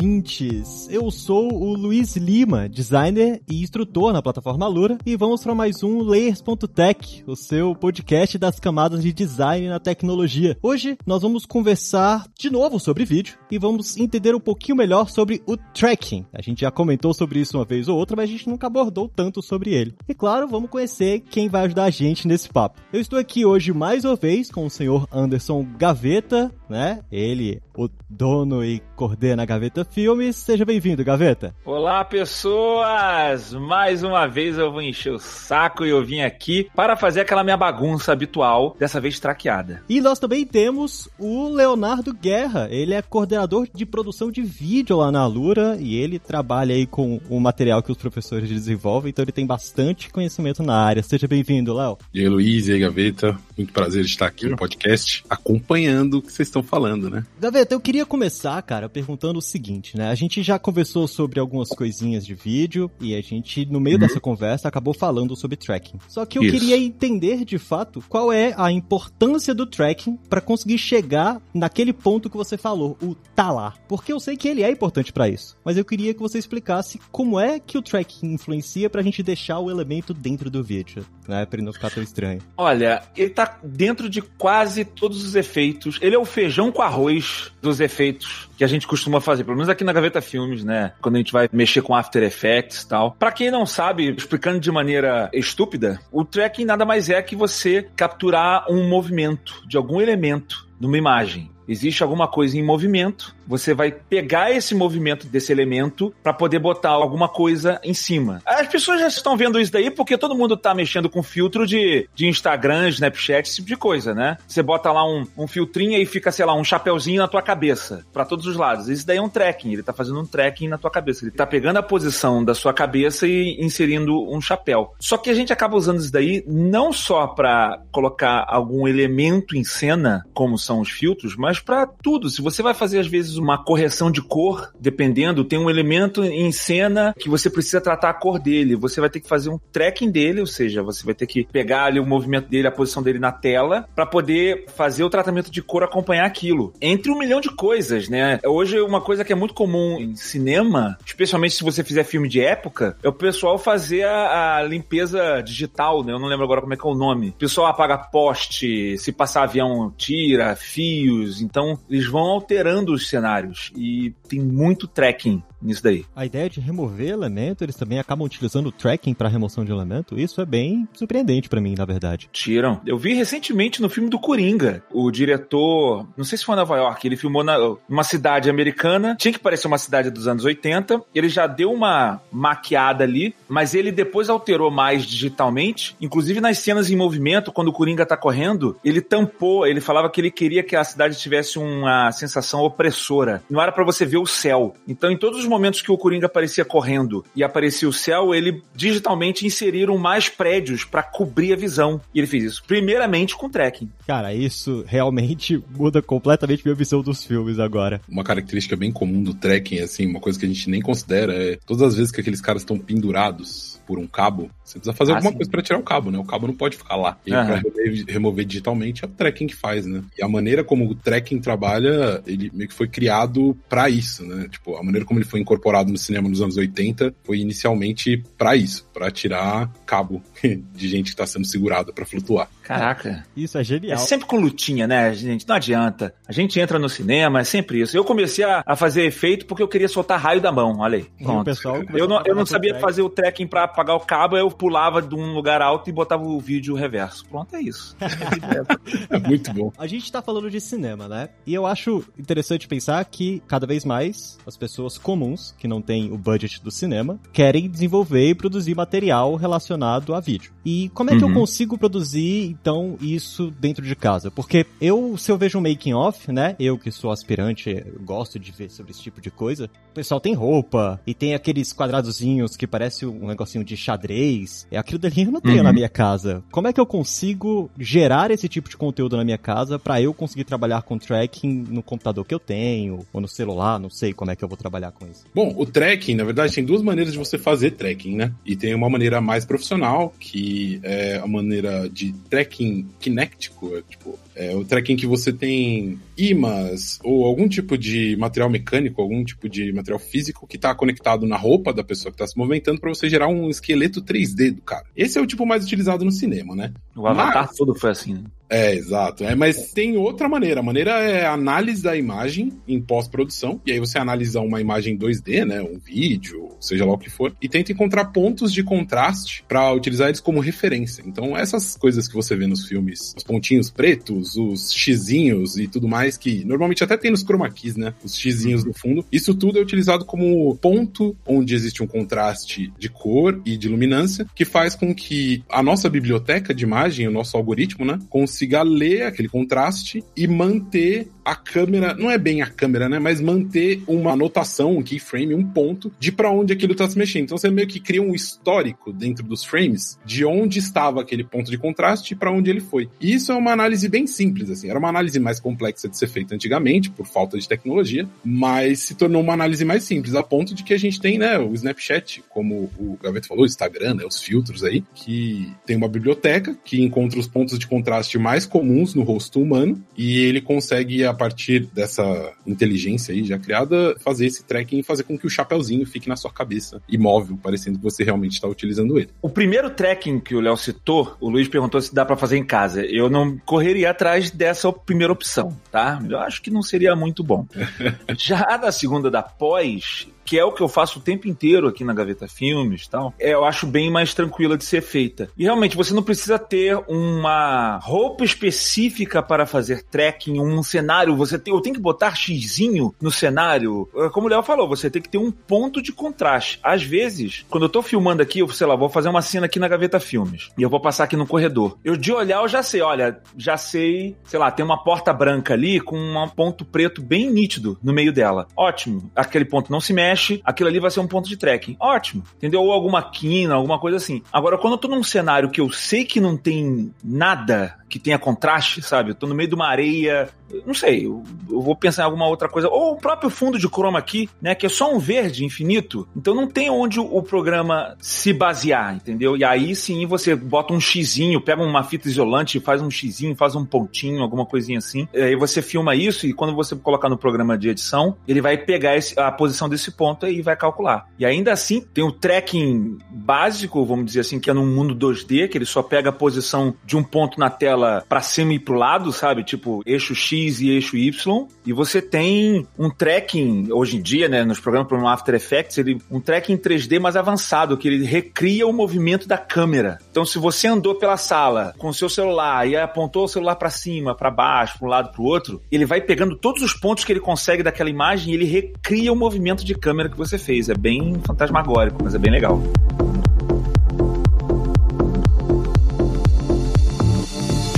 ouvintes! Eu sou o Luiz Lima, designer e instrutor na plataforma Lura, e vamos para mais um Layers.tech, o seu podcast das camadas de design na tecnologia. Hoje nós vamos conversar de novo sobre vídeo e vamos entender um pouquinho melhor sobre o tracking. A gente já comentou sobre isso uma vez ou outra, mas a gente nunca abordou tanto sobre ele. E claro, vamos conhecer quem vai ajudar a gente nesse papo. Eu estou aqui hoje mais uma vez com o senhor Anderson Gaveta, né? Ele, o dono e coordena a Gaveta Filmes. Seja bem-vindo, Gaveta. Olá, pessoas! Mais uma vez eu vou encher o saco e eu vim aqui para fazer aquela minha bagunça habitual, dessa vez traqueada. E nós também temos o Leonardo Guerra. Ele é coordenador de produção de vídeo lá na Lura e ele trabalha aí com o material que os professores desenvolvem, então ele tem bastante conhecimento na área. Seja bem-vindo, Léo. E aí, Luiz, e aí, Gaveta. Muito prazer estar aqui no podcast, acompanhando o que vocês estão falando, né? Gaveta, eu queria começar, cara, perguntando o seguinte, né? A gente já conversou sobre algumas coisinhas de vídeo e a gente, no meio uhum. dessa conversa, acabou falando sobre tracking. Só que eu Isso. queria entender, de fato, qual é a importância do tracking para conseguir chegar naquele ponto que você falou, o tá lá. Porque eu sei que ele é importante para isso, mas eu queria que você explicasse como é que o tracking influencia pra gente deixar o elemento dentro do vídeo, né? Pra ele não ficar tão estranho. Olha, ele tá dentro de quase todos os efeitos. Ele é o feijão com arroz dos efeitos que a gente costuma fazer, pelo menos aqui na Gaveta Filmes, né? Quando a gente vai mexer com After Effects e tal. Para quem não sabe, explicando de maneira estúpida, o tracking nada mais é que você capturar um movimento de algum elemento numa imagem. Existe alguma coisa em movimento você vai pegar esse movimento desse elemento para poder botar alguma coisa em cima. As pessoas já estão vendo isso daí porque todo mundo tá mexendo com filtro de, de Instagram, Snapchat, esse tipo de coisa, né? Você bota lá um, um filtrinho e fica, sei lá, um chapeuzinho na tua cabeça, para todos os lados. Isso daí é um tracking, ele tá fazendo um tracking na tua cabeça. Ele tá pegando a posição da sua cabeça e inserindo um chapéu. Só que a gente acaba usando isso daí não só para colocar algum elemento em cena, como são os filtros, mas para tudo. Se você vai fazer às vezes uma correção de cor, dependendo, tem um elemento em cena que você precisa tratar a cor dele. Você vai ter que fazer um tracking dele, ou seja, você vai ter que pegar ali o movimento dele, a posição dele na tela, para poder fazer o tratamento de cor acompanhar aquilo. Entre um milhão de coisas, né? Hoje, uma coisa que é muito comum em cinema, especialmente se você fizer filme de época, é o pessoal fazer a, a limpeza digital, né? Eu não lembro agora como é que é o nome. O pessoal apaga poste, se passar avião, tira fios. Então, eles vão alterando os cenários e tem muito tracking nisso daí. A ideia de remover elemento, eles também acabam utilizando o tracking para remoção de elemento. Isso é bem surpreendente para mim, na verdade. Tiram. Eu vi recentemente no filme do Coringa, o diretor, não sei se foi em Nova York, ele filmou na, uma cidade americana, tinha que parecer uma cidade dos anos 80, ele já deu uma maquiada ali, mas ele depois alterou mais digitalmente, inclusive nas cenas em movimento, quando o Coringa tá correndo, ele tampou, ele falava que ele queria que a cidade tivesse uma sensação opressora. Não era para você ver o céu. Então, em todos os momentos que o Coringa aparecia correndo e aparecia o céu, ele digitalmente inseriram mais prédios para cobrir a visão. E ele fez isso primeiramente com tracking. Cara, isso realmente muda completamente minha visão dos filmes agora. Uma característica bem comum do tracking, assim, uma coisa que a gente nem considera é todas as vezes que aqueles caras estão pendurados por um cabo, você precisa fazer ah, alguma sim. coisa para tirar o cabo, né? O cabo não pode ficar lá. E uhum. pra remover, remover, digitalmente é o tracking que faz, né? E a maneira como o tracking trabalha, ele meio que foi criado para isso, né? Tipo, a maneira como ele foi incorporado no cinema nos anos 80 foi inicialmente para isso, para tirar cabo de gente que tá sendo segurada para flutuar. Caraca. Isso é genial. É sempre com lutinha, né, gente? Não adianta. A gente entra no cinema, é sempre isso. Eu comecei a, a fazer efeito porque eu queria soltar raio da mão, olha aí. Pronto. pessoal eu não, eu não sabia fazer o tracking para apagar o cabo, eu pulava de um lugar alto e botava o vídeo reverso. Pronto, é isso. é muito bom. A gente tá falando de cinema, né? E eu acho interessante pensar que cada vez mais as pessoas comuns, que não têm o budget do cinema, querem desenvolver e produzir material relacionado a vídeo. E como é que uhum. eu consigo produzir então isso dentro de casa? Porque eu, se eu vejo um making off, né? Eu que sou aspirante, gosto de ver sobre esse tipo de coisa. O pessoal tem roupa e tem aqueles quadradozinhos que parece um negocinho de xadrez. É aquilo dali eu não tenho uhum. na minha casa. Como é que eu consigo gerar esse tipo de conteúdo na minha casa para eu conseguir trabalhar com tracking no computador que eu tenho ou no celular? Não sei como é que eu vou trabalhar com isso. Bom, o tracking, na verdade, tem duas maneiras de você fazer tracking, né? E tem uma maneira mais profissional, que é a maneira de tracking kinético, é, tipo, é o tracking que você tem imãs ou algum tipo de material mecânico, algum tipo de material físico que está conectado na roupa da pessoa que está se movimentando para você gerar um esqueleto 3D do cara. Esse é o tipo mais utilizado no cinema, né? O Avatar Mas... todo foi assim, né? É, exato. É, mas tem outra maneira. A maneira é análise da imagem em pós-produção. E aí você analisa uma imagem 2D, né? Um vídeo, seja lá o que for, e tenta encontrar pontos de contraste para utilizar eles como referência. Então, essas coisas que você vê nos filmes, os pontinhos pretos, os xizinhos e tudo mais, que normalmente até tem nos chroma keys, né? Os xizinhos no fundo. Isso tudo é utilizado como ponto onde existe um contraste de cor e de luminância, que faz com que a nossa biblioteca de imagem, o nosso algoritmo, né? Consiga ler aquele contraste e manter a câmera, não é bem a câmera, né, mas manter uma anotação, um keyframe, um ponto de para onde aquilo tá se mexendo. Então você meio que cria um histórico dentro dos frames de onde estava aquele ponto de contraste e para onde ele foi. E isso é uma análise bem simples assim. Era uma análise mais complexa de ser feita antigamente por falta de tecnologia, mas se tornou uma análise mais simples a ponto de que a gente tem, né, o Snapchat, como o Gaveto falou, o Instagram, né, os filtros aí, que tem uma biblioteca que encontra os pontos de contraste mais mais comuns no rosto humano e ele consegue, a partir dessa inteligência aí já criada, fazer esse tracking e fazer com que o chapeuzinho fique na sua cabeça, imóvel, parecendo que você realmente está utilizando ele. O primeiro tracking que o Léo citou, o Luiz perguntou se dá para fazer em casa. Eu não correria atrás dessa primeira opção, tá? Eu acho que não seria muito bom. já da segunda da pós, que é o que eu faço o tempo inteiro aqui na Gaveta Filmes e tal, é, eu acho bem mais tranquila de ser feita. E realmente, você não precisa ter uma roupa específica para fazer tracking, um cenário, você tem, que botar xizinho no cenário. É, como o Léo falou, você tem que ter um ponto de contraste. Às vezes, quando eu tô filmando aqui, eu, sei lá, vou fazer uma cena aqui na Gaveta Filmes, e eu vou passar aqui no corredor. Eu de olhar, eu já sei, olha, já sei, sei lá, tem uma porta branca ali com um ponto preto bem nítido no meio dela. Ótimo. Aquele ponto não se mexe, mexe, aquilo ali vai ser um ponto de tracking. Ótimo. Entendeu? Ou alguma quina, alguma coisa assim. Agora, quando eu tô num cenário que eu sei que não tem nada que tenha contraste, sabe? Eu tô no meio de uma areia, não sei, eu, eu, vou pensar em alguma outra coisa. Ou o próprio fundo de chroma aqui, né? Que é só um verde infinito. Então não tem onde o, o programa se basear, entendeu? E aí sim você bota um xizinho, pega uma fita isolante, faz um xizinho, faz um pontinho, alguma coisinha assim. E aí você filma isso e quando você colocar no programa de edição, ele vai pegar esse, a posição desse ponto e vai calcular. E ainda assim, tem o tracking básico, vamos dizer assim, que é no mundo 2D, que ele só pega a posição de um ponto na tela para cima e pro lado, sabe? Tipo eixo X e eixo Y. E você tem um tracking, hoje em dia, né, nos programas para After Effects, ele, um tracking 3D mais avançado, que ele recria o movimento da câmera. Então, se você andou pela sala com o seu celular e apontou o celular para cima, para baixo, para um lado, para o outro, ele vai pegando todos os pontos que ele consegue daquela imagem e ele recria o movimento de câmera que você fez. É bem fantasmagórico, mas é bem legal.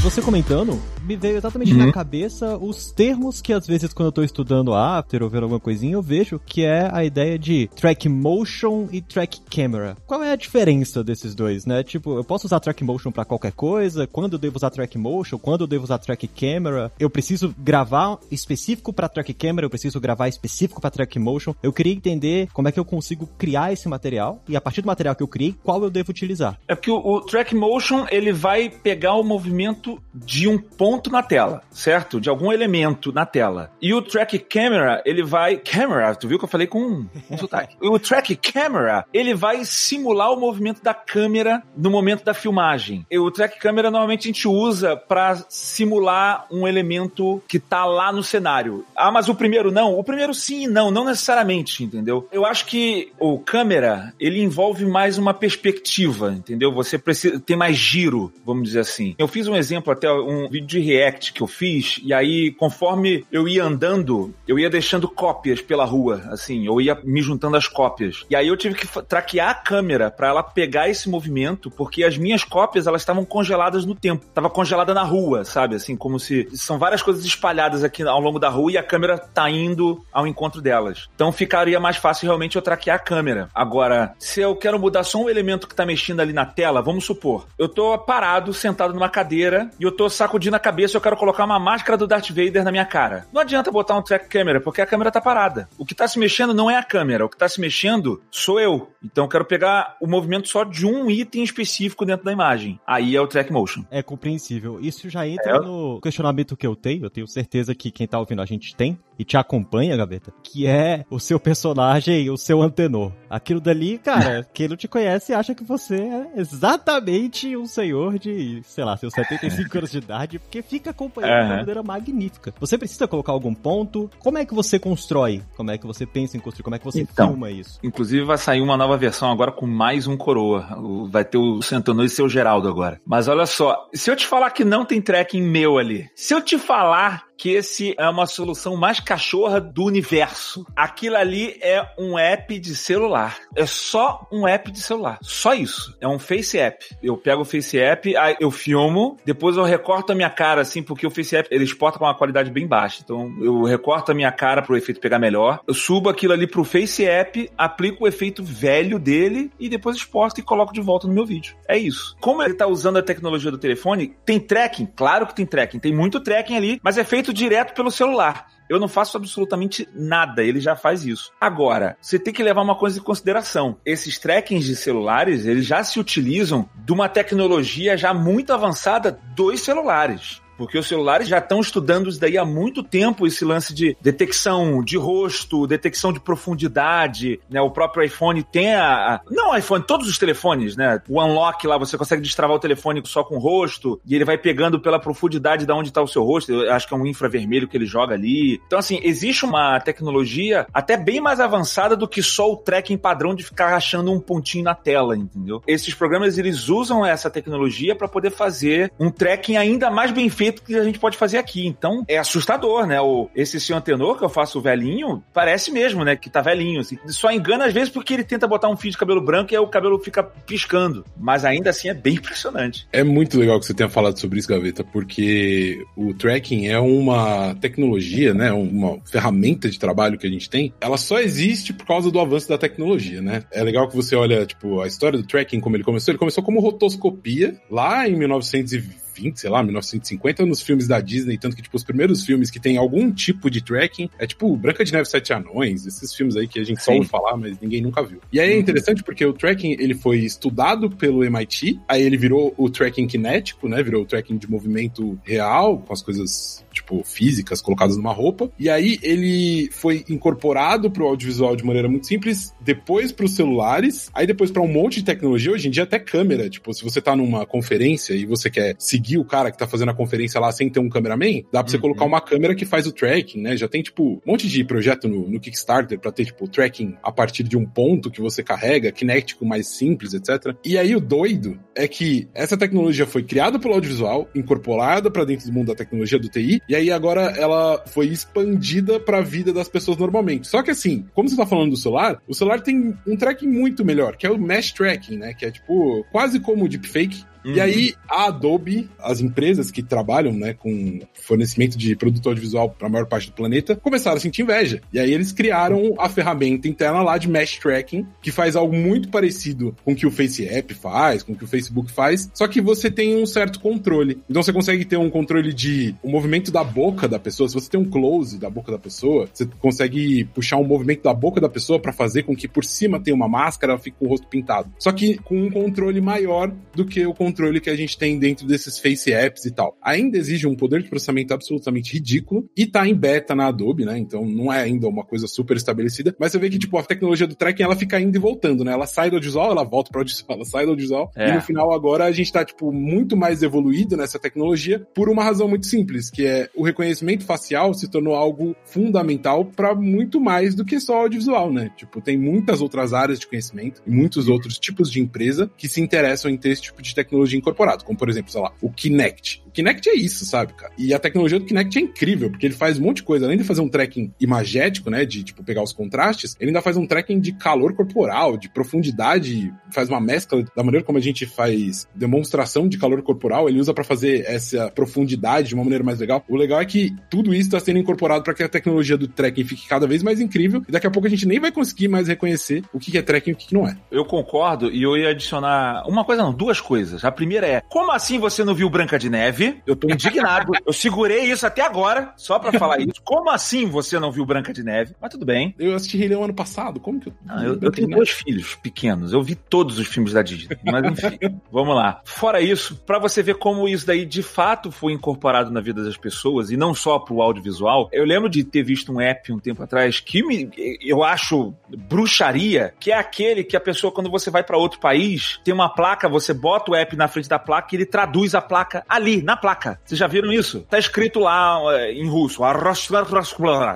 Você comentando, me veio exatamente uhum. na cabeça os termos que às vezes quando eu tô estudando After ou vendo alguma coisinha, eu vejo que é a ideia de track motion e track camera. Qual é a diferença desses dois, né? Tipo, eu posso usar track motion para qualquer coisa? Quando eu devo usar track motion? Quando eu devo usar track camera? Eu preciso gravar específico para track camera? Eu preciso gravar específico para track motion? Eu queria entender como é que eu consigo criar esse material e a partir do material que eu criei, qual eu devo utilizar. É porque o, o track motion, ele vai pegar o movimento de um ponto ponto na tela, certo? De algum elemento na tela. E o track camera, ele vai. Camera, tu viu que eu falei com um sotaque. o track camera, ele vai simular o movimento da câmera no momento da filmagem. E o track camera normalmente a gente usa para simular um elemento que tá lá no cenário. Ah, mas o primeiro não? O primeiro sim e não, não necessariamente, entendeu? Eu acho que o câmera, ele envolve mais uma perspectiva, entendeu? Você precisa tem mais giro, vamos dizer assim. Eu fiz um exemplo até um vídeo de React que eu fiz, e aí, conforme eu ia andando, eu ia deixando cópias pela rua, assim, eu ia me juntando as cópias. E aí eu tive que traquear a câmera para ela pegar esse movimento, porque as minhas cópias, elas estavam congeladas no tempo. Tava congelada na rua, sabe? Assim, como se são várias coisas espalhadas aqui ao longo da rua e a câmera tá indo ao encontro delas. Então ficaria mais fácil realmente eu traquear a câmera. Agora, se eu quero mudar só um elemento que tá mexendo ali na tela, vamos supor, eu tô parado, sentado numa cadeira e eu tô sacudindo a cabeça e eu quero colocar uma máscara do Darth Vader na minha cara. Não adianta botar um track camera, porque a câmera tá parada. O que tá se mexendo não é a câmera, o que tá se mexendo sou eu. Então eu quero pegar o movimento só de um item específico dentro da imagem. Aí é o track motion. É compreensível. Isso já entra é. no questionamento que eu tenho, eu tenho certeza que quem tá ouvindo a gente tem e te acompanha, Gaveta, que é o seu personagem, o seu antenor. Aquilo dali, cara, quem não te conhece acha que você é exatamente um senhor de, sei lá, seus 75 anos de idade, porque fica acompanhando uhum. de uma maneira magnífica. Você precisa colocar algum ponto? Como é que você constrói? Como é que você pensa em construir? Como é que você então, filma isso? Inclusive vai sair uma nova versão agora com mais um coroa. Vai ter o Santanor e seu Geraldo agora. Mas olha só, se eu te falar que não tem tracking meu ali, se eu te falar que esse é uma solução mais cachorra do universo. Aquilo ali é um app de celular. É só um app de celular. Só isso. É um Face App. Eu pego o Face App, aí eu filmo, depois eu recorto a minha cara, assim, porque o Face App ele exporta com uma qualidade bem baixa. Então eu recorto a minha cara pro efeito pegar melhor. Eu subo aquilo ali pro Face App, aplico o efeito velho dele e depois exporto e coloco de volta no meu vídeo. É isso. Como ele tá usando a tecnologia do telefone, tem tracking? Claro que tem tracking. Tem muito tracking ali, mas é feito direto pelo celular. Eu não faço absolutamente nada, ele já faz isso. Agora, você tem que levar uma coisa em consideração. Esses trackings de celulares, eles já se utilizam de uma tecnologia já muito avançada dos celulares. Porque os celulares já estão estudando isso daí há muito tempo, esse lance de detecção de rosto, detecção de profundidade, né? O próprio iPhone tem a... Não iPhone, todos os telefones, né? O unlock lá, você consegue destravar o telefone só com o rosto, e ele vai pegando pela profundidade de onde está o seu rosto. Eu acho que é um infravermelho que ele joga ali. Então, assim, existe uma tecnologia até bem mais avançada do que só o tracking padrão de ficar achando um pontinho na tela, entendeu? Esses programas, eles usam essa tecnologia para poder fazer um tracking ainda mais bem feito que a gente pode fazer aqui. Então, é assustador, né? O, esse senhor tenor que eu faço velhinho, parece mesmo, né? Que tá velhinho. Assim. Só engana às vezes porque ele tenta botar um fio de cabelo branco e aí o cabelo fica piscando. Mas ainda assim é bem impressionante. É muito legal que você tenha falado sobre isso, Gaveta, porque o tracking é uma tecnologia, né? Uma ferramenta de trabalho que a gente tem. Ela só existe por causa do avanço da tecnologia, né? É legal que você olha, tipo, a história do tracking, como ele começou. Ele começou como rotoscopia lá em 1920 1920, sei lá, 1950 nos filmes da Disney, tanto que, tipo, os primeiros filmes que tem algum tipo de tracking é tipo Branca de Neve Sete Anões, esses filmes aí que a gente só ouve falar, mas ninguém nunca viu. E aí é interessante porque o tracking, ele foi estudado pelo MIT, aí ele virou o tracking kinético, né, virou o tracking de movimento real, com as coisas, tipo, físicas colocadas numa roupa, e aí ele foi incorporado pro audiovisual de maneira muito simples, depois pros celulares, aí depois para um monte de tecnologia, hoje em dia até câmera, tipo, se você tá numa conferência e você quer seguir o cara que tá fazendo a conferência lá sem ter um cameraman, dá pra você uhum. colocar uma câmera que faz o tracking, né? Já tem, tipo, um monte de projeto no, no Kickstarter pra ter, tipo, tracking a partir de um ponto que você carrega, kinético mais simples, etc. E aí o doido é que essa tecnologia foi criada pelo audiovisual, incorporada para dentro do mundo da tecnologia do TI, e aí agora ela foi expandida para a vida das pessoas normalmente. Só que assim, como você tá falando do celular, o celular tem um tracking muito melhor, que é o mesh tracking, né? Que é tipo quase como o deepfake, Uhum. E aí, a Adobe, as empresas que trabalham né, com fornecimento de produto audiovisual para a maior parte do planeta, começaram a sentir inveja. E aí eles criaram a ferramenta interna lá de mesh tracking, que faz algo muito parecido com o que o Face App faz, com o que o Facebook faz, só que você tem um certo controle. Então você consegue ter um controle de o movimento da boca da pessoa. Se você tem um close da boca da pessoa, você consegue puxar um movimento da boca da pessoa para fazer com que por cima tenha uma máscara, ela fique com o rosto pintado. Só que com um controle maior do que o controle controle que a gente tem dentro desses Face Apps e tal. Ainda exige um poder de processamento absolutamente ridículo e tá em beta na Adobe, né? Então não é ainda uma coisa super estabelecida, mas você vê que, tipo, a tecnologia do tracking, ela fica indo e voltando, né? Ela sai do audiovisual, ela volta pro audiovisual, ela sai do audiovisual, é. e no final agora a gente tá, tipo, muito mais evoluído nessa tecnologia por uma razão muito simples, que é o reconhecimento facial se tornou algo fundamental para muito mais do que só audiovisual, né? Tipo, tem muitas outras áreas de conhecimento e muitos outros tipos de empresa que se interessam em ter esse tipo de tecnologia tecnologia incorporado, como por exemplo, sei lá, o Kinect. Kinect é isso, sabe, cara? E a tecnologia do Kinect é incrível, porque ele faz um monte de coisa. Além de fazer um tracking imagético, né, de, tipo, pegar os contrastes, ele ainda faz um tracking de calor corporal, de profundidade, faz uma mescla da maneira como a gente faz demonstração de calor corporal, ele usa para fazer essa profundidade de uma maneira mais legal. O legal é que tudo isso está sendo incorporado para que a tecnologia do tracking fique cada vez mais incrível e daqui a pouco a gente nem vai conseguir mais reconhecer o que é tracking e o que não é. Eu concordo e eu ia adicionar uma coisa, não, duas coisas. A primeira é, como assim você não viu Branca de Neve? Eu tô indignado. eu segurei isso até agora, só para falar isso. Como assim você não viu Branca de Neve? Mas tudo bem. Eu assisti Rei Leão ano passado, como que eu... Ah, eu, eu tenho dois filhos pequenos, eu vi todos os filmes da Disney, mas enfim, vamos lá. Fora isso, para você ver como isso daí de fato foi incorporado na vida das pessoas e não só pro audiovisual, eu lembro de ter visto um app um tempo atrás que me, eu acho bruxaria, que é aquele que a pessoa, quando você vai para outro país, tem uma placa, você bota o app na frente da placa e ele traduz a placa ali, na placa. Vocês já viram isso? Tá escrito lá é, em russo,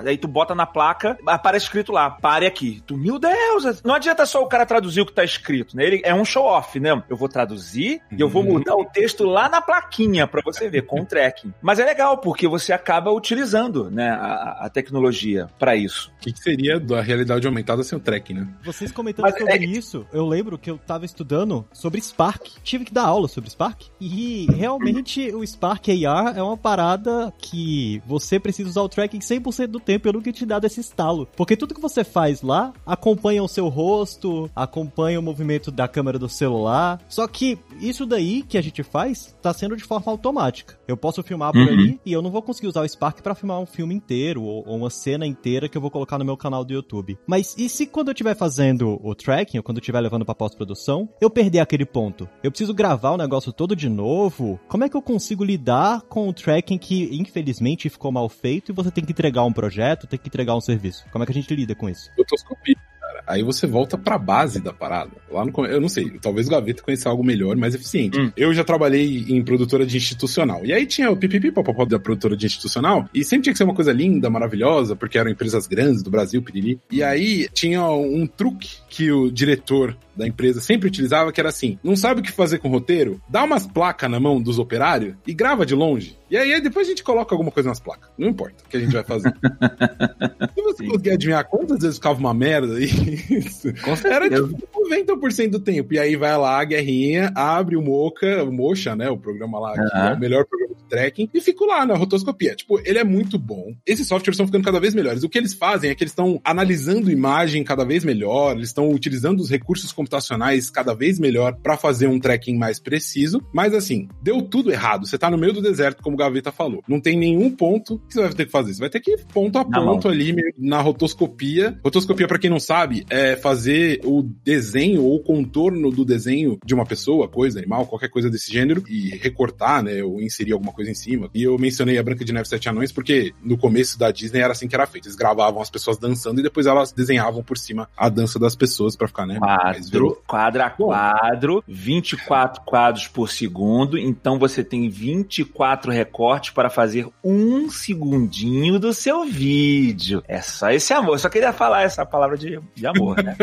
aí tu bota na placa, aparece escrito lá, pare aqui. Tu, meu Deus, não adianta só o cara traduzir o que tá escrito, né? Ele é um show-off, né? Eu vou traduzir e eu vou uhum. mudar o texto lá na plaquinha para você ver, com o tracking. Mas é legal, porque você acaba utilizando, né, a, a tecnologia para isso. O que, que, seria da realidade aumentada sem o tracking, né? Vocês comentando Mas sobre é... isso, eu lembro que eu tava estudando sobre Spark. Tive que dar aula sobre Spark. E realmente o Spark AR é uma parada que você precisa usar o tracking 100% do tempo. Eu nunca te dado esse estalo. Porque tudo que você faz lá acompanha o seu rosto, acompanha o movimento da câmera do celular. Só que isso daí que a gente faz tá sendo de forma automática. Eu posso filmar por uhum. ali e eu não vou conseguir usar o Spark para filmar um filme inteiro ou, ou, uma cena inteira que eu vou colocar no meu canal do YouTube. Mas e se quando eu estiver fazendo o tracking, ou quando eu estiver levando para pós-produção, eu perder aquele ponto? Eu preciso gravar o negócio todo de novo? Como é que eu consigo lidar com o tracking que infelizmente ficou mal feito e você tem que entregar um projeto, tem que entregar um serviço? Como é que a gente lida com isso? Rotoscopia cara. Aí você volta pra base da parada. Lá no eu não sei, talvez o Gaveta conheça algo melhor, mais eficiente. Hum. Eu já trabalhei em produtora de institucional. E aí tinha o pipipi papapó da produtora de institucional, e sempre tinha que ser uma coisa linda, maravilhosa, porque eram empresas grandes do Brasil, piriri. E aí tinha um truque que o diretor da empresa sempre utilizava, que era assim: não sabe o que fazer com o roteiro? Dá umas placas na mão dos operários e grava de longe. E aí depois a gente coloca alguma coisa nas placas. Não importa o que a gente vai fazer. Se você Sim. conseguir adivinhar quantas vezes ficava uma merda isso, era tipo 90% do tempo. E aí vai lá a guerrinha, abre o Mocha, o Mocha, né? O programa lá, que é o melhor programa de tracking, e fico lá na rotoscopia. Tipo, ele é muito bom. Esses softwares estão ficando cada vez melhores. O que eles fazem é que eles estão analisando imagem cada vez melhor, eles estão utilizando os recursos computacionais cada vez melhor para fazer um tracking mais preciso. Mas assim, deu tudo errado. Você tá no meio do deserto, como o Gaveta falou. Não tem nenhum ponto que você vai ter que fazer. Você vai ter que ir ponto a ponto ali na rotoscopia. Rotoscopia, para quem não sabe, é fazer o desenho ou o contorno do desenho de uma pessoa, coisa, animal, qualquer coisa desse gênero e recortar, né, ou inserir alguma coisa em cima. E eu mencionei a Branca de Neve Sete Anões porque no começo da Disney era assim que era feito. Eles gravavam as pessoas dançando e depois elas desenhavam por cima a dança das pessoas pessoas para ficar, né? Quadro, quadro a quadro, 24 quadros por segundo. Então você tem 24 recortes para fazer um segundinho do seu vídeo. É só esse amor. Eu só queria falar essa palavra de, de amor, né?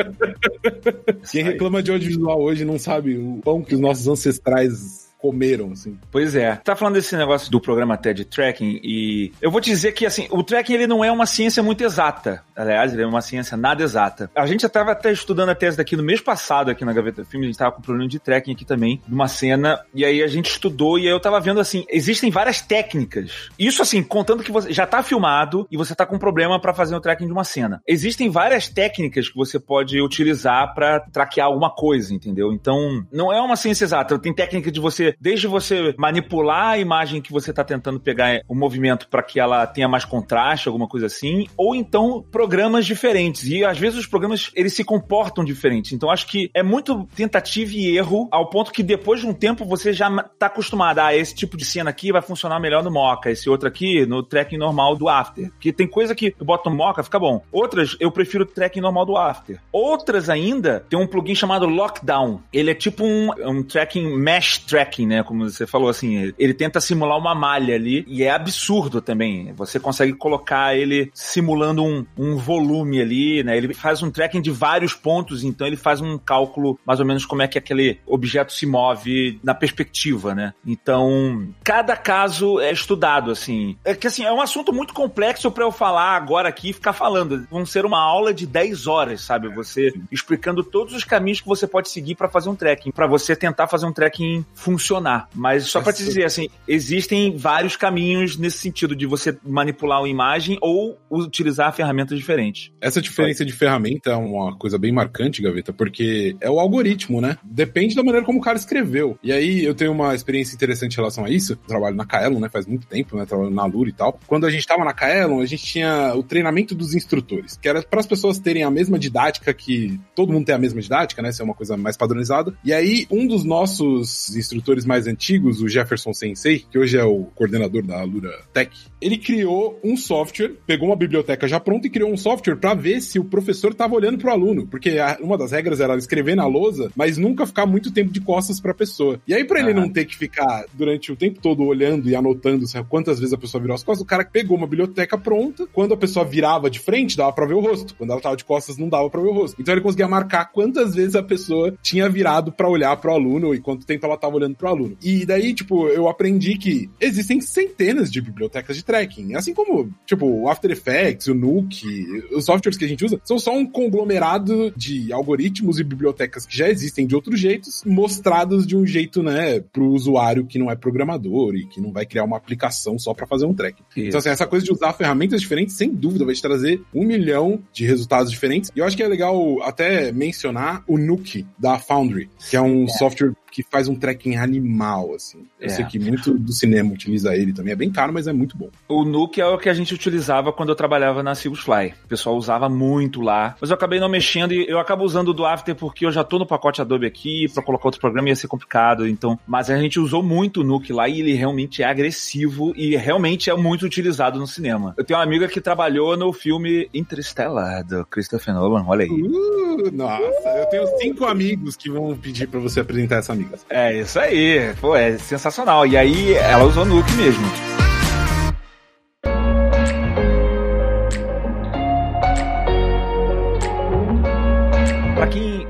Quem reclama de audiovisual hoje não sabe o pão que os nossos ancestrais comeram, assim. Pois é. Tá falando desse negócio do programa TED Tracking e eu vou te dizer que, assim, o tracking ele não é uma ciência muito exata. Aliás, ele é uma ciência nada exata. A gente já tava até estudando a tese daqui no mês passado aqui na Gaveta Filme, a gente tava com problema de tracking aqui também, de uma cena, e aí a gente estudou e aí eu tava vendo, assim, existem várias técnicas. Isso, assim, contando que você já tá filmado e você tá com problema para fazer o tracking de uma cena. Existem várias técnicas que você pode utilizar para traquear alguma coisa, entendeu? Então, não é uma ciência exata. Tem técnica de você desde você manipular a imagem que você está tentando pegar o movimento para que ela tenha mais contraste, alguma coisa assim, ou então programas diferentes. E às vezes os programas eles se comportam diferentes. Então acho que é muito tentativa e erro ao ponto que depois de um tempo você já está acostumado a ah, esse tipo de cena aqui vai funcionar melhor no Mocha, esse outro aqui no tracking normal do After. Porque tem coisa que eu boto no Mocha, fica bom. Outras eu prefiro o tracking normal do After. Outras ainda tem um plugin chamado Lockdown. Ele é tipo um, um tracking mesh tracking né? Como você falou, assim, ele tenta simular uma malha ali e é absurdo também. Você consegue colocar ele simulando um, um volume ali, né? Ele faz um tracking de vários pontos, então ele faz um cálculo mais ou menos como é que aquele objeto se move na perspectiva, né? Então, cada caso é estudado, assim. É que, assim, é um assunto muito complexo para eu falar agora aqui e ficar falando. Vão ser uma aula de 10 horas, sabe? Você explicando todos os caminhos que você pode seguir para fazer um tracking, para você tentar fazer um tracking funcionar. Mas só para te dizer, assim, existem vários caminhos nesse sentido de você manipular uma imagem ou utilizar ferramentas diferentes. Essa diferença de ferramenta é uma coisa bem marcante, Gaveta, porque é o algoritmo, né? Depende da maneira como o cara escreveu. E aí eu tenho uma experiência interessante em relação a isso. Eu trabalho na Kaelon, né? Faz muito tempo, né? Trabalho na Lura e tal. Quando a gente tava na Kaelon, a gente tinha o treinamento dos instrutores, que era para as pessoas terem a mesma didática que todo mundo tem a mesma didática, né? Isso é uma coisa mais padronizada. E aí, um dos nossos instrutores mais antigos, o Jefferson Sensei, que hoje é o coordenador da Lura Tech, ele criou um software, pegou uma biblioteca já pronta e criou um software para ver se o professor estava olhando para o aluno, porque uma das regras era escrever na lousa, mas nunca ficar muito tempo de costas para a pessoa. E aí para ele não ter que ficar durante o tempo todo olhando e anotando quantas vezes a pessoa virou as costas, o cara pegou uma biblioteca pronta, quando a pessoa virava de frente, dava para ver o rosto. Quando ela tava de costas, não dava para ver o rosto. Então ele conseguia marcar quantas vezes a pessoa tinha virado para olhar para o aluno e quanto tempo ela tava olhando o aluno. E daí, tipo, eu aprendi que existem centenas de bibliotecas de tracking, assim como, tipo, o After Effects, o Nuke, os softwares que a gente usa, são só um conglomerado de algoritmos e bibliotecas que já existem de outros jeitos, mostrados de um jeito, né, pro usuário que não é programador e que não vai criar uma aplicação só para fazer um tracking. Isso. Então, assim, essa coisa de usar ferramentas diferentes, sem dúvida, vai te trazer um milhão de resultados diferentes. E eu acho que é legal até mencionar o Nuke da Foundry, que é um é. software que faz um tracking animal, assim. Eu é. sei que muito do cinema utiliza ele também. É bem caro, mas é muito bom. O Nuke é o que a gente utilizava quando eu trabalhava na Fly. O pessoal usava muito lá. Mas eu acabei não mexendo e eu acabo usando o do After porque eu já tô no pacote Adobe aqui. Para colocar outro programa ia ser complicado. Então, mas a gente usou muito o Nuke lá e ele realmente é agressivo e realmente é muito utilizado no cinema. Eu tenho uma amiga que trabalhou no filme Interstellar do Christopher Nolan. Olha aí. Uh, nossa, eu tenho cinco amigos que vão pedir para você apresentar essa amiga amigas. É isso aí. Pô, é sensacional. E aí ela usou Nuke mesmo.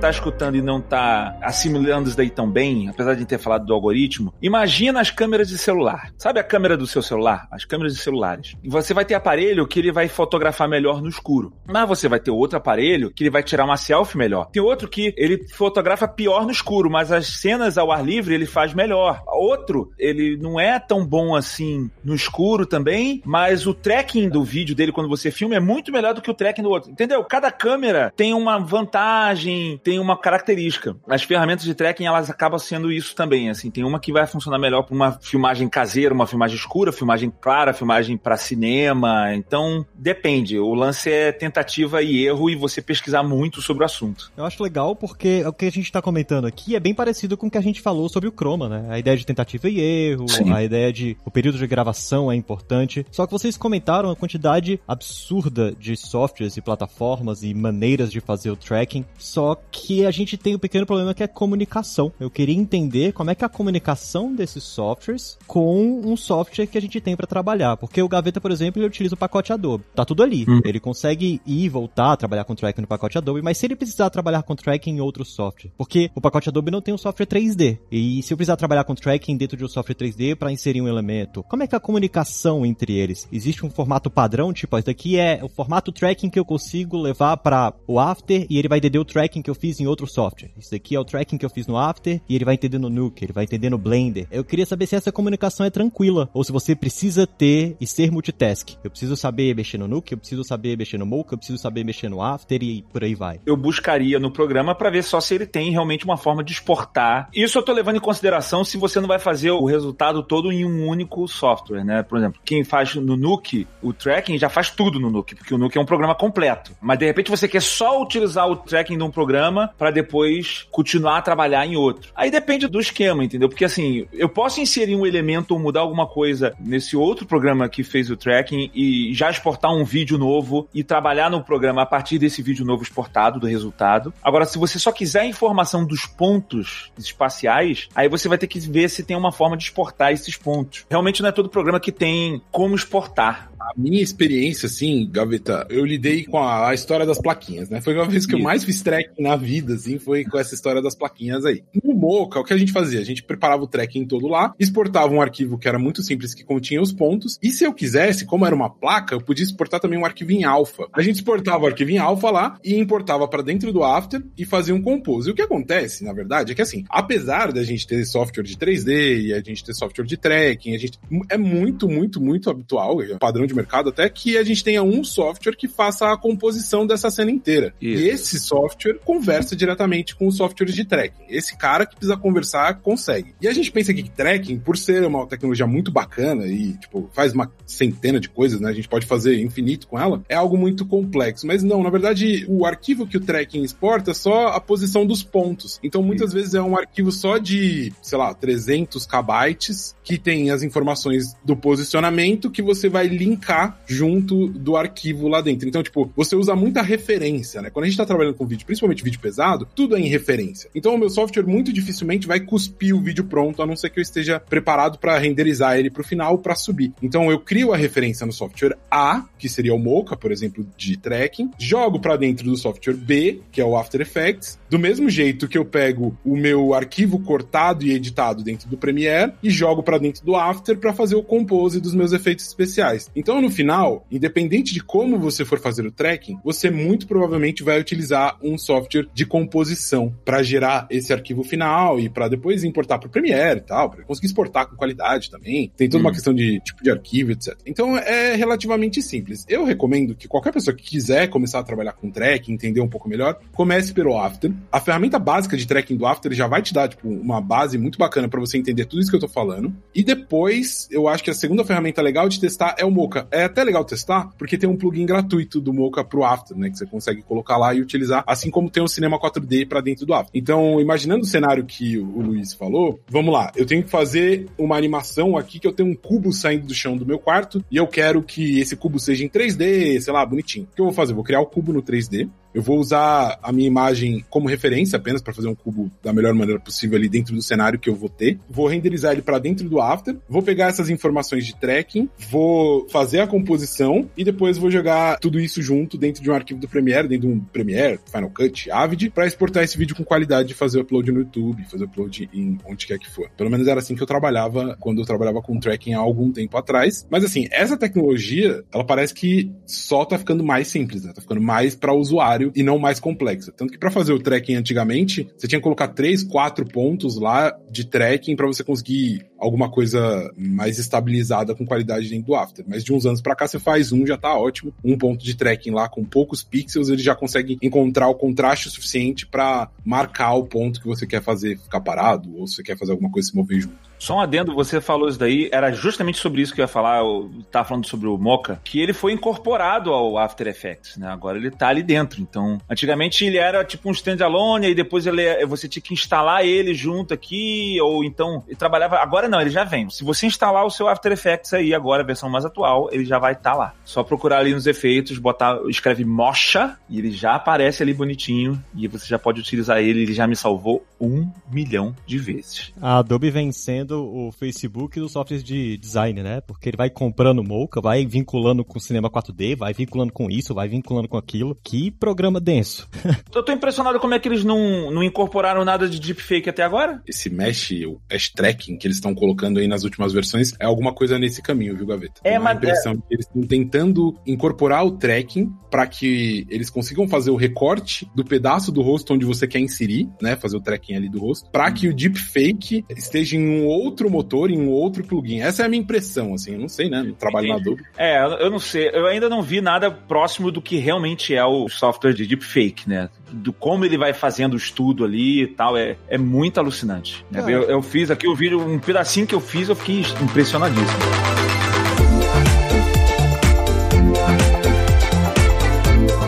Tá escutando e não tá assimilando isso daí tão bem, apesar de ter falado do algoritmo, imagina as câmeras de celular. Sabe a câmera do seu celular? As câmeras de celulares. E você vai ter aparelho que ele vai fotografar melhor no escuro. Mas você vai ter outro aparelho que ele vai tirar uma selfie melhor. Tem outro que ele fotografa pior no escuro, mas as cenas ao ar livre ele faz melhor. Outro, ele não é tão bom assim no escuro também, mas o tracking do vídeo dele quando você filma é muito melhor do que o tracking do outro. Entendeu? Cada câmera tem uma vantagem, tem tem uma característica. As ferramentas de tracking, elas acabam sendo isso também, assim. Tem uma que vai funcionar melhor para uma filmagem caseira, uma filmagem escura, filmagem clara, filmagem para cinema. Então, depende. O lance é tentativa e erro e você pesquisar muito sobre o assunto. Eu acho legal porque o que a gente está comentando aqui é bem parecido com o que a gente falou sobre o Chroma, né? A ideia de tentativa e erro, Sim. a ideia de o período de gravação é importante. Só que vocês comentaram a quantidade absurda de softwares e plataformas e maneiras de fazer o tracking. Só que que a gente tem um pequeno problema que é comunicação. Eu queria entender como é que é a comunicação desses softwares com um software que a gente tem para trabalhar. Porque o Gaveta, por exemplo, ele utiliza o pacote Adobe. Tá tudo ali. Hum. Ele consegue ir e voltar, trabalhar com tracking no pacote Adobe, mas se ele precisar trabalhar com tracking em outro software, porque o pacote Adobe não tem um software 3D. E se eu precisar trabalhar com tracking dentro de um software 3D para inserir um elemento, como é que é a comunicação entre eles? Existe um formato padrão, tipo, esse daqui é o formato tracking que eu consigo levar para o After e ele vai entender o tracking que eu fiz fiz em outro software. Isso daqui é o tracking que eu fiz no After e ele vai entender no Nuke, ele vai entender no Blender. Eu queria saber se essa comunicação é tranquila ou se você precisa ter e ser multitask. Eu preciso saber mexer no Nuke, eu preciso saber mexer no Mocha, eu preciso saber mexer no After e por aí vai. Eu buscaria no programa para ver só se ele tem realmente uma forma de exportar. Isso eu tô levando em consideração se você não vai fazer o resultado todo em um único software, né? Por exemplo, quem faz no Nuke, o tracking já faz tudo no Nuke, porque o Nuke é um programa completo. Mas de repente você quer só utilizar o tracking de um programa programa para depois continuar a trabalhar em outro. Aí depende do esquema, entendeu? Porque assim, eu posso inserir um elemento ou mudar alguma coisa nesse outro programa que fez o tracking e já exportar um vídeo novo e trabalhar no programa a partir desse vídeo novo exportado do resultado. Agora, se você só quiser a informação dos pontos espaciais, aí você vai ter que ver se tem uma forma de exportar esses pontos. Realmente não é todo programa que tem como exportar. A minha experiência, assim, Gaveta, eu lidei com a, a história das plaquinhas, né? Foi uma vez que eu mais fiz tracking na vida, assim, foi com essa história das plaquinhas aí. No Mocha, o que a gente fazia? A gente preparava o tracking todo lá, exportava um arquivo que era muito simples, que continha os pontos, e se eu quisesse, como era uma placa, eu podia exportar também um arquivo em alfa. A gente exportava o arquivo em alfa lá e importava para dentro do After e fazia um compose. E o que acontece, na verdade, é que assim, apesar da gente ter software de 3D e a gente ter software de tracking, a gente é muito, muito, muito habitual, é padrão de de mercado até que a gente tenha um software que faça a composição dessa cena inteira. Isso. E esse software conversa diretamente com os softwares de tracking. Esse cara que precisa conversar consegue. E a gente pensa que tracking, por ser uma tecnologia muito bacana e, tipo, faz uma centena de coisas, né? A gente pode fazer infinito com ela, é algo muito complexo. Mas não, na verdade, o arquivo que o tracking exporta é só a posição dos pontos. Então, muitas Isso. vezes é um arquivo só de, sei lá, 300 kbytes que tem as informações do posicionamento que você vai linkar junto do arquivo lá dentro. Então, tipo, você usa muita referência, né? Quando a gente tá trabalhando com vídeo, principalmente vídeo pesado, tudo é em referência. Então, o meu software muito dificilmente vai cuspir o vídeo pronto, a não ser que eu esteja preparado para renderizar ele pro final para subir. Então, eu crio a referência no software A, que seria o Mocha, por exemplo, de tracking, jogo para dentro do software B, que é o After Effects, do mesmo jeito que eu pego o meu arquivo cortado e editado dentro do Premiere e jogo para dentro do After para fazer o compose dos meus efeitos especiais. Então, então, no final, independente de como você for fazer o tracking, você muito provavelmente vai utilizar um software de composição para gerar esse arquivo final e para depois importar para o Premiere e tal, para conseguir exportar com qualidade também. Tem toda uma hum. questão de tipo de arquivo, etc. Então, é relativamente simples. Eu recomendo que qualquer pessoa que quiser começar a trabalhar com tracking, entender um pouco melhor, comece pelo After. A ferramenta básica de tracking do After já vai te dar tipo uma base muito bacana para você entender tudo isso que eu tô falando. E depois, eu acho que a segunda ferramenta legal de testar é o Mocha é até legal testar, porque tem um plugin gratuito do Mocha pro After, né? Que você consegue colocar lá e utilizar, assim como tem o Cinema 4D para dentro do After. Então, imaginando o cenário que o Luiz falou, vamos lá, eu tenho que fazer uma animação aqui que eu tenho um cubo saindo do chão do meu quarto e eu quero que esse cubo seja em 3D, sei lá, bonitinho. O que eu vou fazer? Eu vou criar o cubo no 3D, eu vou usar a minha imagem como referência apenas para fazer um cubo da melhor maneira possível ali dentro do cenário que eu vou ter. Vou renderizar ele para dentro do After, vou pegar essas informações de tracking, vou fazer a composição e depois vou jogar tudo isso junto dentro de um arquivo do Premiere, dentro de um Premiere, Final Cut, Avid, para exportar esse vídeo com qualidade e fazer upload no YouTube, fazer upload em onde quer que for. Pelo menos era assim que eu trabalhava quando eu trabalhava com tracking há algum tempo atrás. Mas assim, essa tecnologia, ela parece que só tá ficando mais simples, né? Tá ficando mais para o e não mais complexa. Tanto que para fazer o tracking antigamente, você tinha que colocar três, quatro pontos lá de tracking para você conseguir alguma coisa mais estabilizada com qualidade dentro do After. Mas de uns anos para cá você faz um, já tá ótimo. Um ponto de tracking lá com poucos pixels, ele já consegue encontrar o contraste suficiente para marcar o ponto que você quer fazer ficar parado ou se você quer fazer alguma coisa se mover junto. Só um adendo, você falou isso daí, era justamente sobre isso que eu ia falar, eu tava falando sobre o Mocha, que ele foi incorporado ao After Effects, né? Agora ele tá ali dentro. Então, antigamente ele era tipo um standalone, e depois ele, você tinha que instalar ele junto aqui, ou então trabalhava. Agora não, ele já vem. Se você instalar o seu After Effects aí, agora a versão mais atual, ele já vai estar tá lá. Só procurar ali nos efeitos, botar, escreve Mocha, e ele já aparece ali bonitinho, e você já pode utilizar ele, ele já me salvou um milhão de vezes. A Adobe vem sendo o Facebook dos softwares de design, né? Porque ele vai comprando Mocha, vai vinculando com cinema 4D, vai vinculando com isso, vai vinculando com aquilo. Que programa denso. Eu tô impressionado como é que eles não, não incorporaram nada de deepfake até agora. Esse mesh, o mesh tracking que eles estão colocando aí nas últimas versões é alguma coisa nesse caminho, viu, Gaveta? É, mas... a impressão é... que eles estão tentando incorporar o tracking para que eles consigam fazer o recorte do pedaço do rosto onde você quer inserir, né? Fazer o tracking ali do rosto, para que o deepfake esteja em um outro motor, em um outro plugin. Essa é a minha impressão, assim. Eu não sei, né? No trabalho Entendi. na Adobe. É, eu não sei. Eu ainda não vi nada próximo do que realmente é o software de deepfake, né? Do como ele vai fazendo o estudo ali e tal. É, é muito alucinante. É. Eu, eu fiz aqui o vídeo, um pedacinho que eu fiz, eu fiquei impressionadíssimo.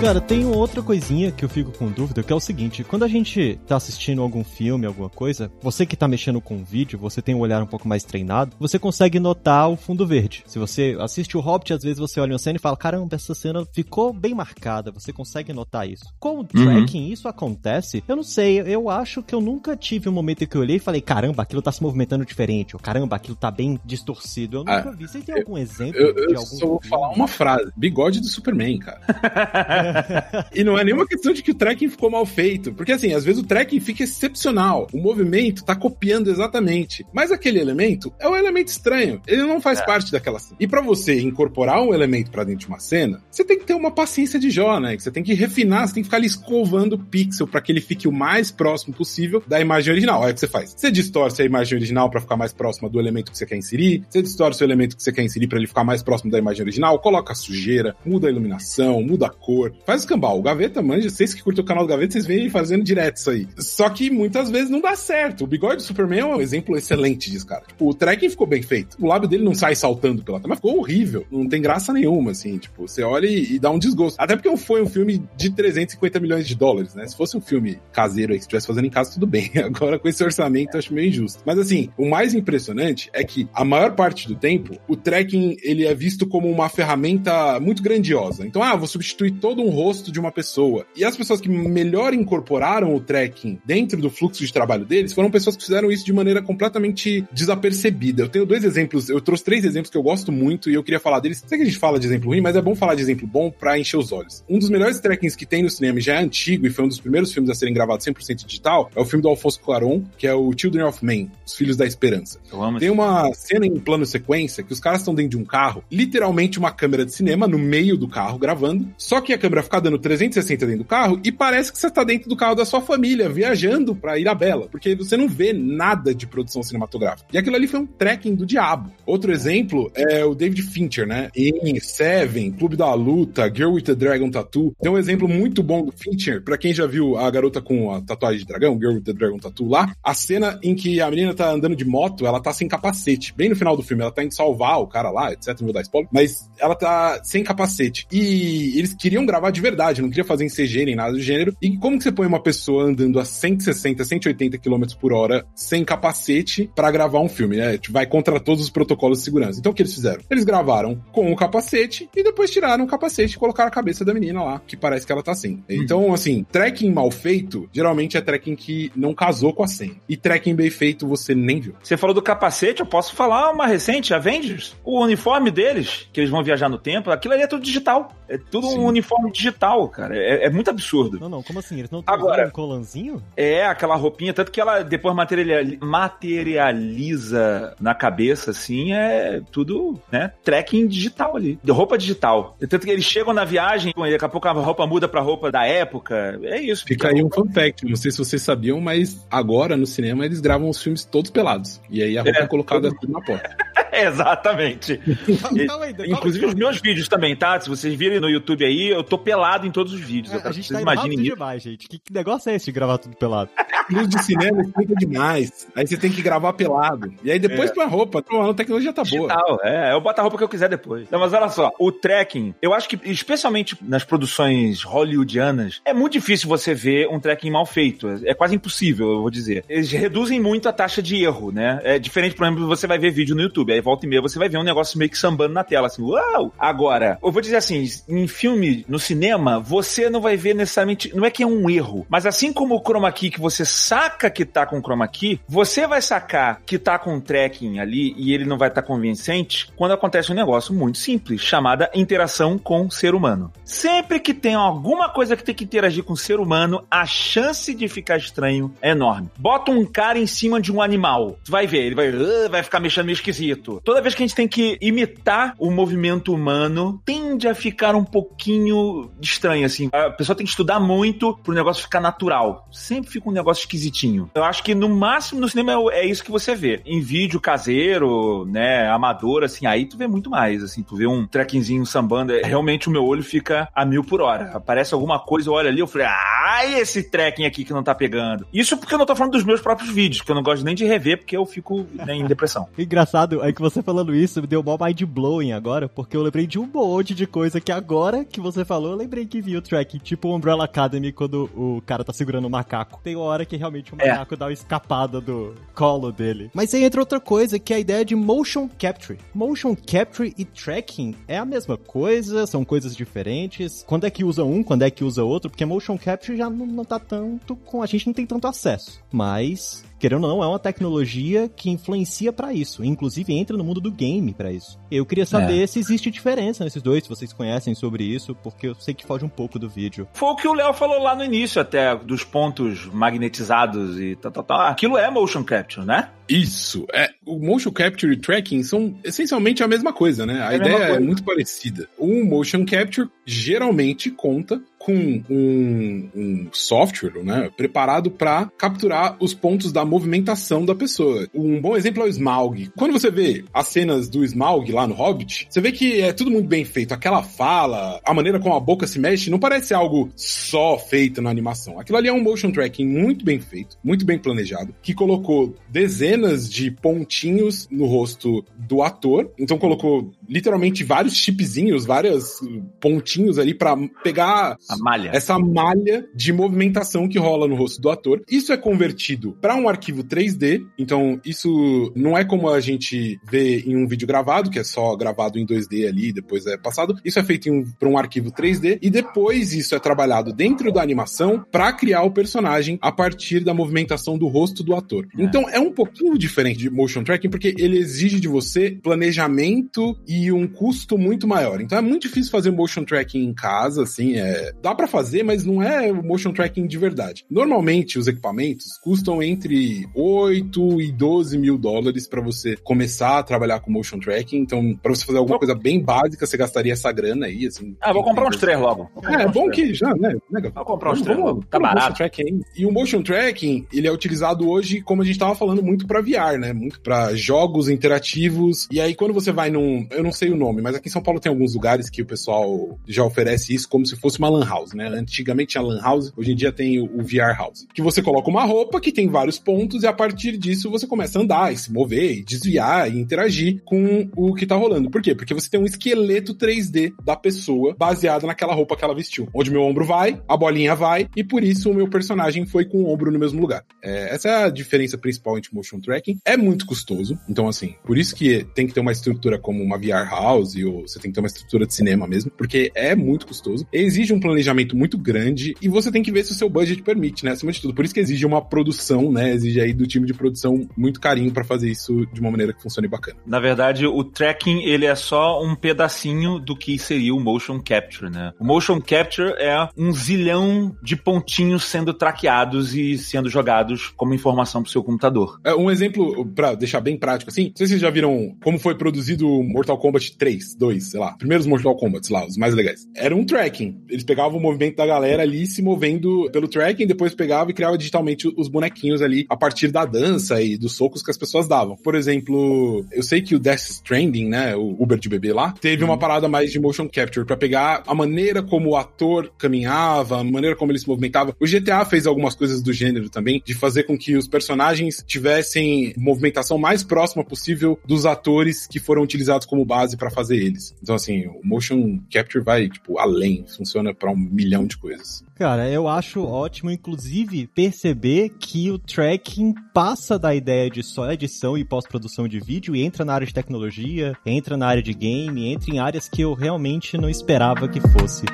Cara, tem outra coisinha que eu fico com dúvida, que é o seguinte, quando a gente tá assistindo algum filme, alguma coisa, você que tá mexendo com vídeo, você tem um olhar um pouco mais treinado, você consegue notar o fundo verde. Se você assiste o Hobbit, às vezes você olha uma cena e fala, caramba, essa cena ficou bem marcada, você consegue notar isso. Com o uhum. tracking, uhum. isso acontece? Eu não sei, eu acho que eu nunca tive um momento em que eu olhei e falei, caramba, aquilo tá se movimentando diferente, ou caramba, aquilo tá bem distorcido. Eu nunca ah, vi. Você tem algum exemplo eu, eu de algum só vou falar uma frase, bigode do Superman, cara. e não é nenhuma questão de que o tracking ficou mal feito, porque assim, às vezes o tracking fica excepcional, o movimento tá copiando exatamente, mas aquele elemento é um elemento estranho, ele não faz é. parte daquela cena. E para você incorporar um elemento para dentro de uma cena, você tem que ter uma paciência de Jó, né? Você tem que refinar, você tem que ficar ali escovando o pixel para que ele fique o mais próximo possível da imagem original. Olha o que você faz. Você distorce a imagem original para ficar mais próxima do elemento que você quer inserir, você distorce o elemento que você quer inserir para ele ficar mais próximo da imagem original, coloca a sujeira, muda a iluminação, muda a cor, faz escambau. O Gaveta manja, vocês que curtem o canal do Gaveta, vocês veem fazendo direto isso aí. Só que muitas vezes não dá certo. O bigode do Superman é um exemplo excelente disso, cara. Tipo, o tracking ficou bem feito. O lábio dele não sai saltando pela tela, mas ficou horrível. Não tem graça nenhuma, assim. Tipo, você olha e, e dá um desgosto. Até porque foi um filme de 350 milhões de dólares, né? Se fosse um filme caseiro aí que estivesse fazendo em casa, tudo bem. Agora, com esse orçamento, eu acho meio injusto. Mas assim, o mais impressionante é que a maior parte do tempo, o tracking ele é visto como uma ferramenta muito grandiosa. Então, ah, vou substituir todo um rosto de uma pessoa. E as pessoas que melhor incorporaram o tracking dentro do fluxo de trabalho deles foram pessoas que fizeram isso de maneira completamente desapercebida. Eu tenho dois exemplos, eu trouxe três exemplos que eu gosto muito e eu queria falar deles. Sei que a gente fala de exemplo ruim, mas é bom falar de exemplo bom para encher os olhos. Um dos melhores trackings que tem no cinema, já é antigo e foi um dos primeiros filmes a serem gravados 100% digital, é o filme do Alfonso Cuarón, que é o Children of Men, Os Filhos da Esperança. Tem uma cena em plano sequência que os caras estão dentro de um carro, literalmente uma câmera de cinema no meio do carro gravando, só que a câmera fica dando 360 dentro do carro e parece que você tá dentro do carro da sua família, viajando pra Ilhabela, porque você não vê nada de produção cinematográfica. E aquilo ali foi um tracking do diabo. Outro exemplo é o David Fincher, né? Em Seven, Clube da Luta, Girl with the Dragon Tattoo. Tem um exemplo muito bom do Fincher, para quem já viu a garota com a tatuagem de dragão, Girl with the Dragon Tattoo lá, a cena em que a menina tá andando de moto, ela tá sem capacete. Bem no final do filme, ela tá indo salvar o cara lá, etc, não vou dar spoiler, mas ela tá sem capacete. E eles queriam gravar de verdade, não queria fazer em CG nem nada do gênero. E como que você põe uma pessoa andando a 160, 180 km por hora sem capacete para gravar um filme, né? Tipo, vai contra todos os protocolos de segurança. Então o que eles fizeram? Eles gravaram com o capacete e depois tiraram o capacete e colocaram a cabeça da menina lá, que parece que ela tá assim. Então, assim, tracking mal feito, geralmente é tracking que não casou com a cena. E tracking bem feito você nem viu. Você falou do capacete, eu posso falar uma recente, Avengers. O uniforme deles, que eles vão viajar no tempo, aquilo ali é tudo digital. É tudo Sim. um uniforme digital, cara. É, é, muito absurdo. Não, não, como assim? Eles não estão Agora, um colanzinho? É, aquela roupinha, tanto que ela depois materializa na cabeça, assim, é tudo, né? Tracking digital ali. De roupa digital. Tanto que eles chegam na viagem, daqui a pouco a roupa muda pra roupa da época. É isso. Fica aí um fun fact. Não sei se vocês sabiam, mas agora no cinema eles gravam os filmes todos pelados. E aí a roupa é, é colocada tudo... na porta. Exatamente. e, inclusive os meus vídeos também, tá? Se vocês virem no YouTube aí, eu tô pelado em todos os vídeos. É, a gente tá imaginem isso. demais, gente. Que, que, negócio é esse de gravar tudo pelado? Luz de cinema explica demais. Aí você tem que gravar pelado. E aí depois é. põe a roupa. Pô, a tecnologia tá Digital, boa. É, eu boto a roupa que eu quiser depois. Não, mas olha só, o tracking, eu acho que, especialmente nas produções hollywoodianas, é muito difícil você ver um tracking mal feito. É quase impossível, eu vou dizer. Eles reduzem muito a taxa de erro, né? É diferente, por exemplo, você vai ver vídeo no YouTube, aí volta e meia você vai ver um negócio meio que sambando na tela, assim, uau! Agora, eu vou dizer assim, em filme, no cinema, você não vai ver necessariamente, não é que é um erro, mas assim como o chroma key que você saca que tá com chroma key, você vai sacar que tá com tracking ali e ele não vai estar tá convincente quando acontece um negócio muito simples, chamada interação com ser humano. Sempre que tem alguma coisa que tem que interagir com o ser humano, a chance de ficar estranho é enorme. Bota um cara em cima de um animal, tu vai ver, ele vai, uh, vai ficar mexendo meio esquisito. Toda vez que a gente tem que imitar o movimento humano, tende a ficar um pouquinho estranho, assim. A pessoa tem que estudar muito pro negócio ficar natural. Sempre fica um negócio esquisitinho. Eu acho que no máximo no cinema é, isso que você vê. Em vídeo caseiro, né, amador, assim, aí tu vê muito mais, assim. Tu vê um trequinzinho sambando, é, realmente o meu olho fica a mil por hora. Aparece alguma coisa, eu olho ali, eu falei, Aí esse tracking aqui que não tá pegando. Isso porque eu não tô falando dos meus próprios vídeos, que eu não gosto nem de rever, porque eu fico né, em depressão. Engraçado é que você falando isso me deu mó mind blowing agora, porque eu lembrei de um monte de coisa que agora que você falou, eu lembrei que vi o tracking, tipo o Umbrella Academy quando o cara tá segurando o macaco. Tem uma hora que realmente o é. macaco é. dá uma escapada do colo dele. Mas aí entra outra coisa, que é a ideia de motion capture. Motion capture e tracking é a mesma coisa, são coisas diferentes. Quando é que usa um, quando é que usa outro? Porque motion capture já não, não tá tanto com. A gente não tem tanto acesso. Mas querendo ou não, é uma tecnologia que influencia para isso. Inclusive entra no mundo do game para isso. Eu queria saber é. se existe diferença nesses dois, se vocês conhecem sobre isso, porque eu sei que foge um pouco do vídeo. Foi o que o Léo falou lá no início, até, dos pontos magnetizados e tal, tal, tal. Aquilo é motion capture, né? Isso. É, o motion capture e tracking são essencialmente a mesma coisa, né? A é ideia a é muito parecida. O motion capture geralmente conta com um, um software né, preparado para capturar os pontos da movimentação da pessoa. Um bom exemplo é o Smaug. Quando você vê as cenas do Smaug lá no Hobbit, você vê que é tudo muito bem feito. Aquela fala, a maneira como a boca se mexe, não parece algo só feito na animação. Aquilo ali é um motion tracking muito bem feito, muito bem planejado, que colocou dezenas de pontinhos no rosto do ator. Então colocou literalmente vários chipzinhos, vários pontinhos ali para pegar malha. essa malha de movimentação que rola no rosto do ator. Isso é convertido para um arquivo 3D. Então isso não é como a gente vê em um vídeo gravado, que é só gravado em 2D ali, depois é passado. Isso é feito um, para um arquivo 3D e depois isso é trabalhado dentro da animação para criar o personagem a partir da movimentação do rosto do ator. É. Então é um pouquinho diferente de motion tracking porque ele exige de você planejamento e um custo muito maior. Então é muito difícil fazer motion tracking em casa, assim, é... dá para fazer, mas não é motion tracking de verdade. Normalmente os equipamentos custam entre 8 e 12 mil dólares para você começar a trabalhar com motion tracking. Então, para você fazer alguma coisa bem básica, você gastaria essa grana aí, assim. Ah, vou comprar uns três logo. É, é bom que já, né? vou comprar uns três logo. Tá barato. Tracking. E o motion tracking, ele é utilizado hoje, como a gente tava falando, muito para VR, né? Muito para jogos interativos. E aí, quando você vai num. Eu não sei o nome, mas aqui em São Paulo tem alguns lugares que o pessoal já oferece isso como se fosse uma lan house, né? Antigamente tinha lan house, hoje em dia tem o, VR house. Que você coloca uma roupa que tem vários pontos e a partir disso você começa a andar e se mover, e desviar e interagir com o que tá rolando. Por quê? Porque você tem um esqueleto 3D da pessoa baseado naquela roupa que ela vestiu. Onde meu ombro vai, a bolinha vai, e por isso o meu personagem foi com o ombro no mesmo lugar. É, essa é a diferença principal entre motion tracking. É muito custoso, então assim, por isso que tem que ter uma estrutura como uma VR house, ou você tem que ter uma estrutura de cinema mesmo, porque é muito custoso. Exige um planejamento muito grande e você tem que ver se o seu budget permite, né? Acima de tudo. Por isso que exige uma produção, né? Exige aí do time de produção muito carinho para fazer isso de uma maneira que funcione bacana. Na verdade, o tracking, ele é só um pedacinho do que seria o motion capture, né? O motion capture é um zilhão de pontinhos sendo traqueados e sendo jogados como informação pro seu computador. É um exemplo para deixar bem prático assim. Não sei se vocês já viram como foi produzido Mortal Kombat Kombat 3, 2, sei lá. Primeiros Mortal Kombat lá, os mais legais. Era um tracking. Eles pegavam o movimento da galera ali se movendo pelo tracking, depois pegava e criava digitalmente os bonequinhos ali a partir da dança e dos socos que as pessoas davam. Por exemplo, eu sei que o Death Stranding, né, o Uber de bebê lá, teve uma uhum. parada mais de motion capture para pegar a maneira como o ator caminhava, a maneira como ele se movimentava. O GTA fez algumas coisas do gênero também, de fazer com que os personagens tivessem movimentação mais próxima possível dos atores que foram utilizados como base base para fazer eles. Então, assim, o motion capture vai, tipo, além, funciona para um milhão de coisas. Cara, eu acho ótimo, inclusive, perceber que o tracking passa da ideia de só edição e pós-produção de vídeo e entra na área de tecnologia, entra na área de game, entra em áreas que eu realmente não esperava que fosse.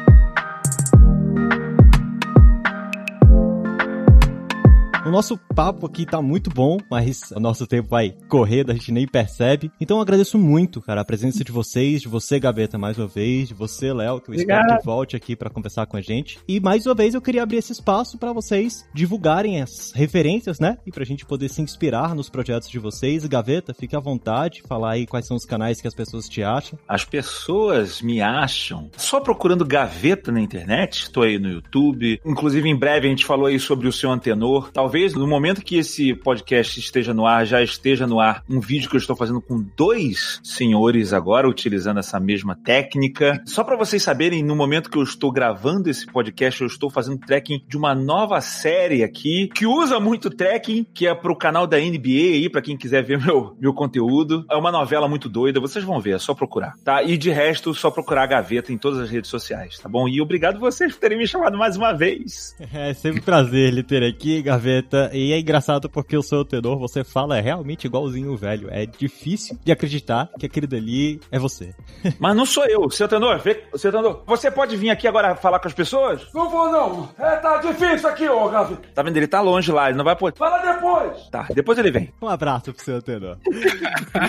O nosso papo aqui tá muito bom, mas o nosso tempo vai correr, a gente nem percebe. Então eu agradeço muito, cara, a presença de vocês, de você, Gaveta, mais uma vez, de você, Léo, que eu Obrigado. espero que volte aqui para conversar com a gente. E mais uma vez eu queria abrir esse espaço para vocês divulgarem as referências, né? E pra gente poder se inspirar nos projetos de vocês. Gaveta, fique à vontade, falar aí quais são os canais que as pessoas te acham. As pessoas me acham só procurando Gaveta na internet. Estou aí no YouTube. Inclusive, em breve a gente falou aí sobre o seu antenor. Talvez talvez no momento que esse podcast esteja no ar, já esteja no ar um vídeo que eu estou fazendo com dois senhores agora, utilizando essa mesma técnica. Só para vocês saberem, no momento que eu estou gravando esse podcast, eu estou fazendo tracking de uma nova série aqui, que usa muito tracking, que é pro canal da NBA aí, para quem quiser ver meu, meu conteúdo. É uma novela muito doida, vocês vão ver, é só procurar, tá? E de resto, só procurar a Gaveta em todas as redes sociais, tá bom? E obrigado vocês por terem me chamado mais uma vez. É sempre um prazer lhe ter aqui, Gaveta. E é engraçado porque o seu tenor, você fala, é realmente igualzinho o velho. É difícil de acreditar que aquele dali é você. Mas não sou eu, seu tenor. Vê, seu tenor, você pode vir aqui agora falar com as pessoas? Não vou, não. É, tá difícil aqui, ô Gaveta. Tá vendo? Ele tá longe lá, ele não vai poder. Fala depois. Tá, depois ele vem. Um abraço pro seu tenor.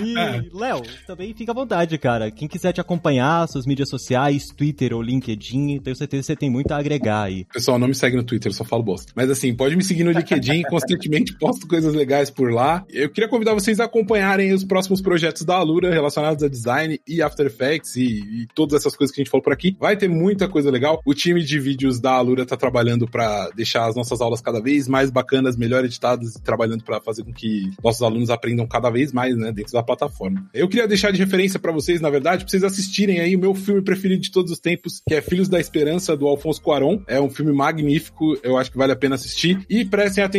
e, Léo, também fica à vontade, cara. Quem quiser te acompanhar, suas mídias sociais, Twitter ou LinkedIn, tenho certeza que você tem muito a agregar aí. Pessoal, não me segue no Twitter, eu só falo bosta. Mas assim, pode me seguir no LinkedIn, constantemente posto coisas legais por lá. Eu queria convidar vocês a acompanharem os próximos projetos da Alura relacionados a design e After Effects e, e todas essas coisas que a gente falou por aqui. Vai ter muita coisa legal. O time de vídeos da Alura tá trabalhando para deixar as nossas aulas cada vez mais bacanas, melhor editadas e trabalhando para fazer com que nossos alunos aprendam cada vez mais, né, dentro da plataforma. Eu queria deixar de referência para vocês, na verdade, pra vocês assistirem aí o meu filme preferido de todos os tempos, que é Filhos da Esperança, do Alfonso Cuarón. É um filme magnífico, eu acho que vale a pena assistir. E prestem atenção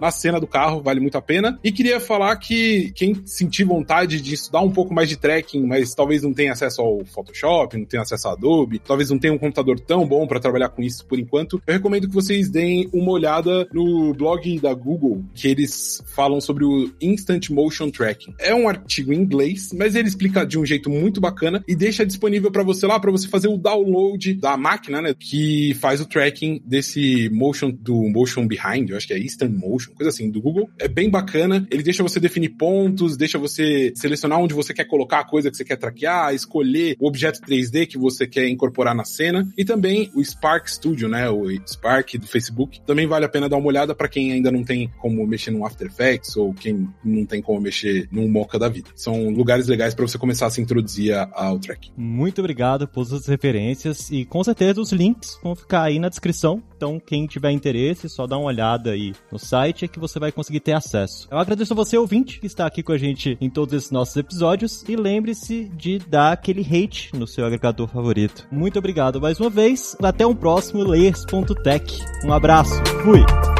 na cena do carro, vale muito a pena. E queria falar que quem sentir vontade de estudar um pouco mais de tracking, mas talvez não tenha acesso ao Photoshop, não tenha acesso ao Adobe, talvez não tenha um computador tão bom para trabalhar com isso por enquanto, eu recomendo que vocês deem uma olhada no blog da Google, que eles falam sobre o Instant Motion Tracking. É um artigo em inglês, mas ele explica de um jeito muito bacana e deixa disponível para você lá para você fazer o download da máquina, né, que faz o tracking desse motion do motion behind, eu acho que é instant motion, coisa assim, do Google. É bem bacana. Ele deixa você definir pontos, deixa você selecionar onde você quer colocar a coisa que você quer traquear, escolher o objeto 3D que você quer incorporar na cena e também o Spark Studio, né, o Spark do Facebook. Também vale a pena dar uma olhada para quem ainda não tem como mexer no After Effects ou quem não tem como mexer num Mocha da vida. São lugares legais para você começar a se introduzir ao track. Muito obrigado por suas referências e com certeza os links vão ficar aí na descrição. Então, quem tiver interesse, só dá uma olhada aí no site que você vai conseguir ter acesso. Eu agradeço a você, ouvinte, que está aqui com a gente em todos esses nossos episódios e lembre-se de dar aquele hate no seu agregador favorito. Muito obrigado mais uma vez. Até um próximo Layers.tech. Um abraço. Fui!